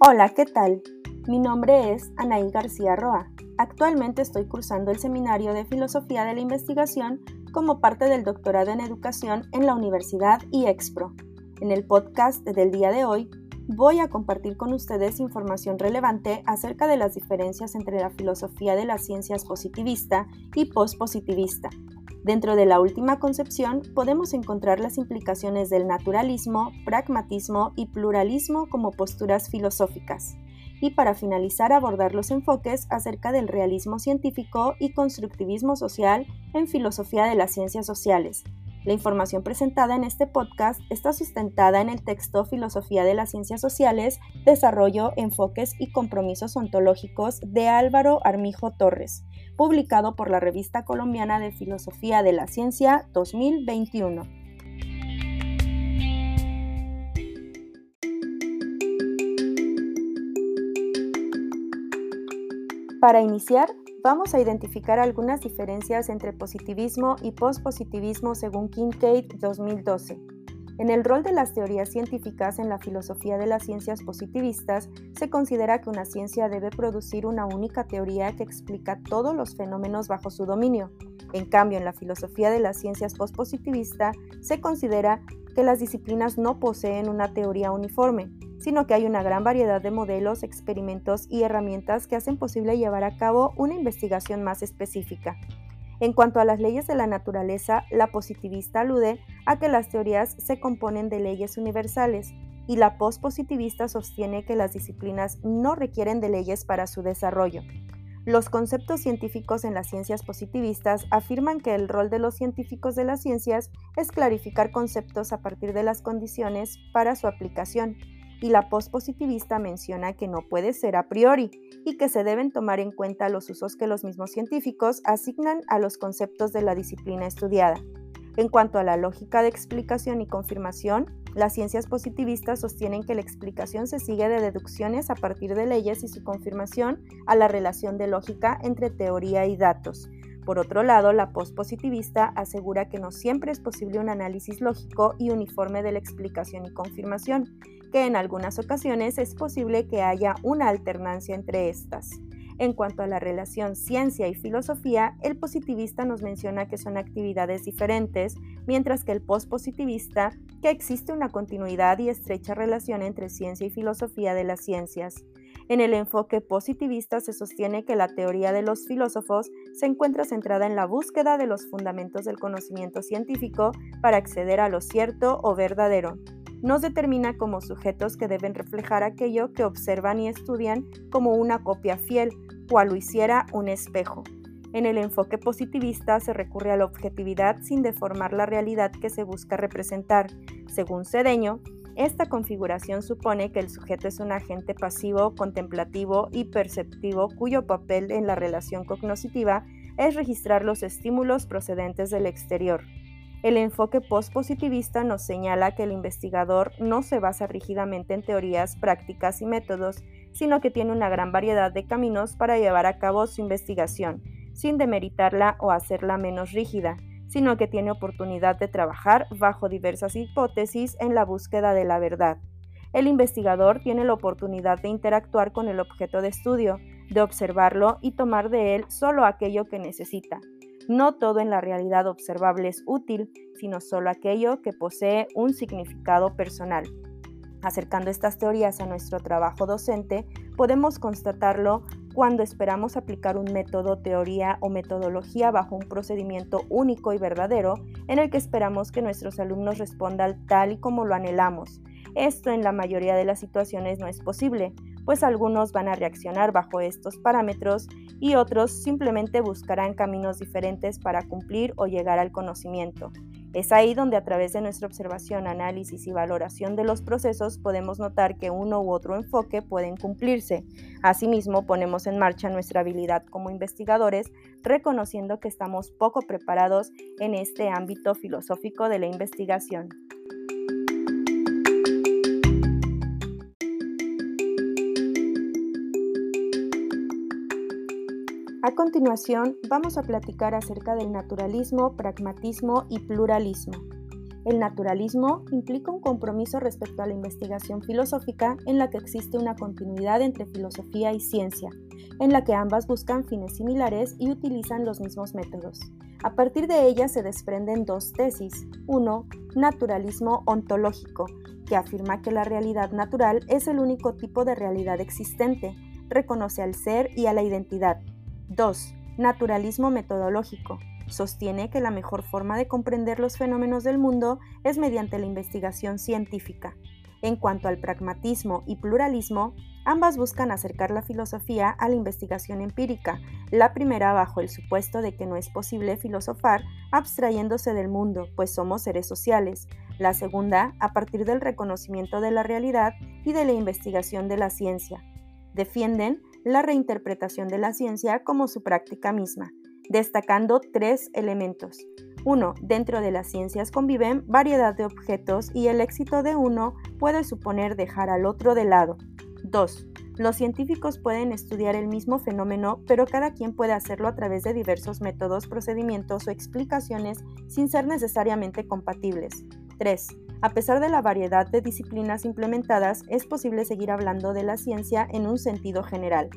Hola, ¿qué tal? Mi nombre es Anaí García Roa. Actualmente estoy cursando el seminario de Filosofía de la Investigación como parte del doctorado en Educación en la Universidad IEXPRO. En el podcast del día de hoy voy a compartir con ustedes información relevante acerca de las diferencias entre la filosofía de las ciencias positivista y pospositivista, Dentro de la última concepción podemos encontrar las implicaciones del naturalismo, pragmatismo y pluralismo como posturas filosóficas. Y para finalizar abordar los enfoques acerca del realismo científico y constructivismo social en filosofía de las ciencias sociales, la información presentada en este podcast está sustentada en el texto Filosofía de las Ciencias Sociales, Desarrollo, Enfoques y Compromisos Ontológicos de Álvaro Armijo Torres, publicado por la Revista Colombiana de Filosofía de la Ciencia 2021. Para iniciar, vamos a identificar algunas diferencias entre positivismo y pospositivismo según Kincaid 2012. En el rol de las teorías científicas en la filosofía de las ciencias positivistas, se considera que una ciencia debe producir una única teoría que explica todos los fenómenos bajo su dominio. En cambio, en la filosofía de las ciencias pospositivista, se considera que las disciplinas no poseen una teoría uniforme, sino que hay una gran variedad de modelos, experimentos y herramientas que hacen posible llevar a cabo una investigación más específica. En cuanto a las leyes de la naturaleza, la positivista alude a que las teorías se componen de leyes universales y la pospositivista sostiene que las disciplinas no requieren de leyes para su desarrollo. Los conceptos científicos en las ciencias positivistas afirman que el rol de los científicos de las ciencias es clarificar conceptos a partir de las condiciones para su aplicación y la pospositivista menciona que no puede ser a priori y que se deben tomar en cuenta los usos que los mismos científicos asignan a los conceptos de la disciplina estudiada. En cuanto a la lógica de explicación y confirmación, las ciencias positivistas sostienen que la explicación se sigue de deducciones a partir de leyes y su confirmación a la relación de lógica entre teoría y datos. Por otro lado, la pospositivista asegura que no siempre es posible un análisis lógico y uniforme de la explicación y confirmación, que en algunas ocasiones es posible que haya una alternancia entre estas. En cuanto a la relación ciencia y filosofía, el positivista nos menciona que son actividades diferentes, mientras que el postpositivista que existe una continuidad y estrecha relación entre ciencia y filosofía de las ciencias. En el enfoque positivista se sostiene que la teoría de los filósofos se encuentra centrada en la búsqueda de los fundamentos del conocimiento científico para acceder a lo cierto o verdadero nos determina como sujetos que deben reflejar aquello que observan y estudian como una copia fiel, cual lo hiciera un espejo. En el enfoque positivista se recurre a la objetividad sin deformar la realidad que se busca representar. Según Cedeño, esta configuración supone que el sujeto es un agente pasivo, contemplativo y perceptivo cuyo papel en la relación cognoscitiva es registrar los estímulos procedentes del exterior. El enfoque postpositivista nos señala que el investigador no se basa rígidamente en teorías, prácticas y métodos, sino que tiene una gran variedad de caminos para llevar a cabo su investigación, sin demeritarla o hacerla menos rígida, sino que tiene oportunidad de trabajar bajo diversas hipótesis en la búsqueda de la verdad. El investigador tiene la oportunidad de interactuar con el objeto de estudio, de observarlo y tomar de él solo aquello que necesita, no todo en la realidad observable es útil, sino solo aquello que posee un significado personal. Acercando estas teorías a nuestro trabajo docente, podemos constatarlo cuando esperamos aplicar un método, teoría o metodología bajo un procedimiento único y verdadero en el que esperamos que nuestros alumnos respondan tal y como lo anhelamos. Esto en la mayoría de las situaciones no es posible, pues algunos van a reaccionar bajo estos parámetros y otros simplemente buscarán caminos diferentes para cumplir o llegar al conocimiento. Es ahí donde a través de nuestra observación, análisis y valoración de los procesos podemos notar que uno u otro enfoque pueden cumplirse. Asimismo, ponemos en marcha nuestra habilidad como investigadores, reconociendo que estamos poco preparados en este ámbito filosófico de la investigación. A continuación, vamos a platicar acerca del naturalismo, pragmatismo y pluralismo. El naturalismo implica un compromiso respecto a la investigación filosófica en la que existe una continuidad entre filosofía y ciencia, en la que ambas buscan fines similares y utilizan los mismos métodos. A partir de ella se desprenden dos tesis. Uno, naturalismo ontológico, que afirma que la realidad natural es el único tipo de realidad existente, reconoce al ser y a la identidad. 2. Naturalismo metodológico, sostiene que la mejor forma de comprender los fenómenos del mundo es mediante la investigación científica. En cuanto al pragmatismo y pluralismo, ambas buscan acercar la filosofía a la investigación empírica, la primera bajo el supuesto de que no es posible filosofar abstrayéndose del mundo, pues somos seres sociales, la segunda a partir del reconocimiento de la realidad y de la investigación de la ciencia. Defienden la reinterpretación de la ciencia como su práctica misma, destacando tres elementos. Uno, dentro de las ciencias conviven variedad de objetos y el éxito de uno puede suponer dejar al otro de lado. 2. Los científicos pueden estudiar el mismo fenómeno, pero cada quien puede hacerlo a través de diversos métodos, procedimientos o explicaciones sin ser necesariamente compatibles. 3. A pesar de la variedad de disciplinas implementadas, es posible seguir hablando de la ciencia en un sentido general.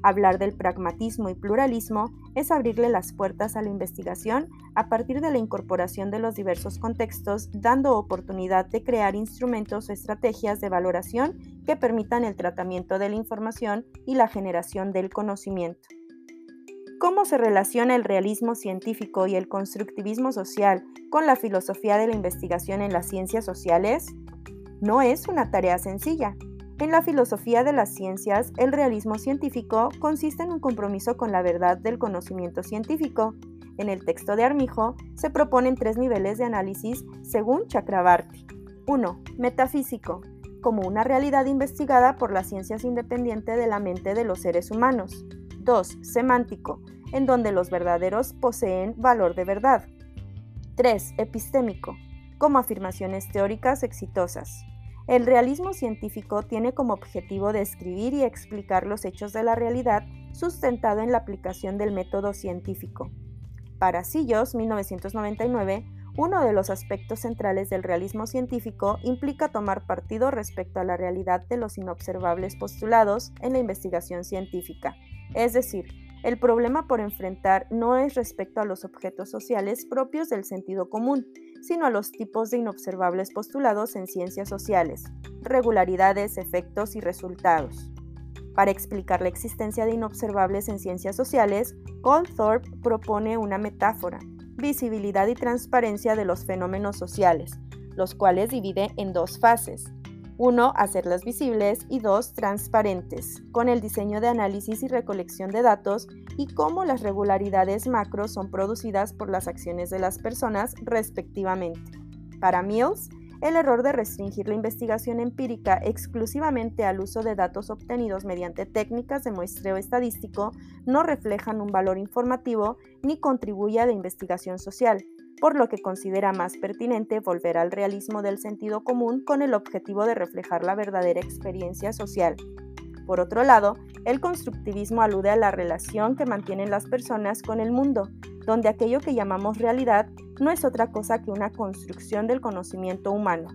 Hablar del pragmatismo y pluralismo es abrirle las puertas a la investigación a partir de la incorporación de los diversos contextos, dando oportunidad de crear instrumentos o estrategias de valoración que permitan el tratamiento de la información y la generación del conocimiento. ¿Cómo se relaciona el realismo científico y el constructivismo social con la filosofía de la investigación en las ciencias sociales? No es una tarea sencilla. En la filosofía de las ciencias, el realismo científico consiste en un compromiso con la verdad del conocimiento científico. En el texto de Armijo se proponen tres niveles de análisis según Chakrabarti. 1. Metafísico, como una realidad investigada por las ciencias independiente de la mente de los seres humanos. 2. Semántico, en donde los verdaderos poseen valor de verdad. 3. Epistémico, como afirmaciones teóricas exitosas. El realismo científico tiene como objetivo describir y explicar los hechos de la realidad sustentado en la aplicación del método científico. Para Sillos, 1999, uno de los aspectos centrales del realismo científico implica tomar partido respecto a la realidad de los inobservables postulados en la investigación científica, es decir, el problema por enfrentar no es respecto a los objetos sociales propios del sentido común, sino a los tipos de inobservables postulados en ciencias sociales, regularidades, efectos y resultados. Para explicar la existencia de inobservables en ciencias sociales, Goldthorpe propone una metáfora, visibilidad y transparencia de los fenómenos sociales, los cuales divide en dos fases, uno, hacerlas visibles y dos, transparentes, con el diseño de análisis y recolección de datos y cómo las regularidades macro son producidas por las acciones de las personas respectivamente. Para Mills, el error de restringir la investigación empírica exclusivamente al uso de datos obtenidos mediante técnicas de muestreo estadístico no reflejan un valor informativo ni contribuye a la investigación social, por lo que considera más pertinente volver al realismo del sentido común con el objetivo de reflejar la verdadera experiencia social. Por otro lado, el constructivismo alude a la relación que mantienen las personas con el mundo, donde aquello que llamamos realidad no es otra cosa que una construcción del conocimiento humano.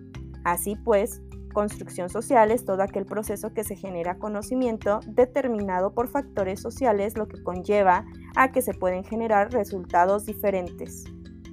Así pues, construcción social es todo aquel proceso que se genera conocimiento determinado por factores sociales, lo que conlleva a que se pueden generar resultados diferentes.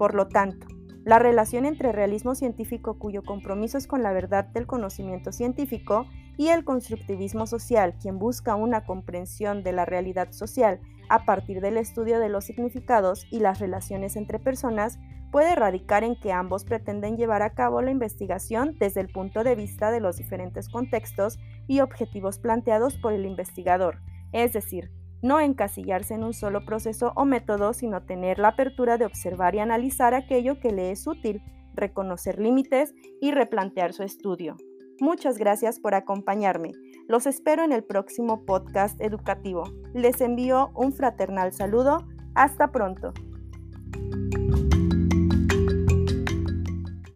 Por lo tanto, la relación entre realismo científico cuyo compromiso es con la verdad del conocimiento científico y el constructivismo social, quien busca una comprensión de la realidad social a partir del estudio de los significados y las relaciones entre personas, puede radicar en que ambos pretenden llevar a cabo la investigación desde el punto de vista de los diferentes contextos y objetivos planteados por el investigador, es decir, no encasillarse en un solo proceso o método, sino tener la apertura de observar y analizar aquello que le es útil, reconocer límites y replantear su estudio. Muchas gracias por acompañarme. Los espero en el próximo podcast educativo. Les envío un fraternal saludo. Hasta pronto.